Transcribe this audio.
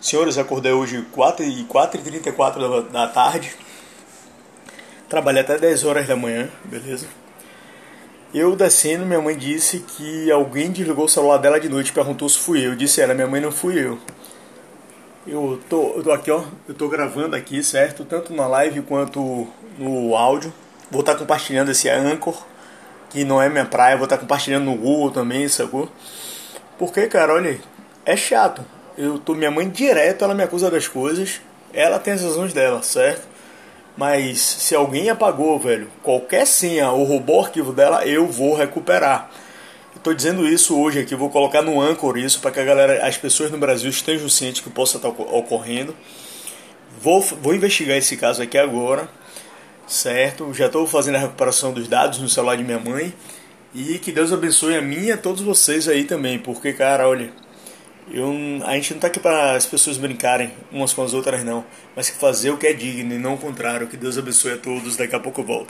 Senhores, acordei hoje 4 e 4h34 da, da tarde. Trabalhei até 10 horas da manhã, beleza? Eu descendo, minha mãe disse que alguém desligou o celular dela de noite, perguntou se fui eu. Disse ela, minha mãe não fui eu. Eu tô, eu tô aqui, ó, eu tô gravando aqui, certo? Tanto na live quanto no áudio. Vou estar tá compartilhando esse Anchor, que não é minha praia, vou estar tá compartilhando no Google também, sacou? Porque, cara, olha, é chato eu tô minha mãe direto, ela me acusa das coisas. Ela tem as razões dela, certo? Mas se alguém apagou, velho, qualquer senha ou roubou o arquivo dela, eu vou recuperar. Tô dizendo isso hoje aqui, vou colocar no Anchor isso para que a galera, as pessoas no Brasil estejam cientes que possa estar ocorrendo. Vou, vou investigar esse caso aqui agora, certo? Já estou fazendo a recuperação dos dados no celular de minha mãe. E que Deus abençoe a mim e a todos vocês aí também, porque, cara, olha, eu, a gente não tá aqui para as pessoas brincarem umas com as outras, não. Mas fazer o que é digno e não o contrário. Que Deus abençoe a todos. Daqui a pouco eu volto.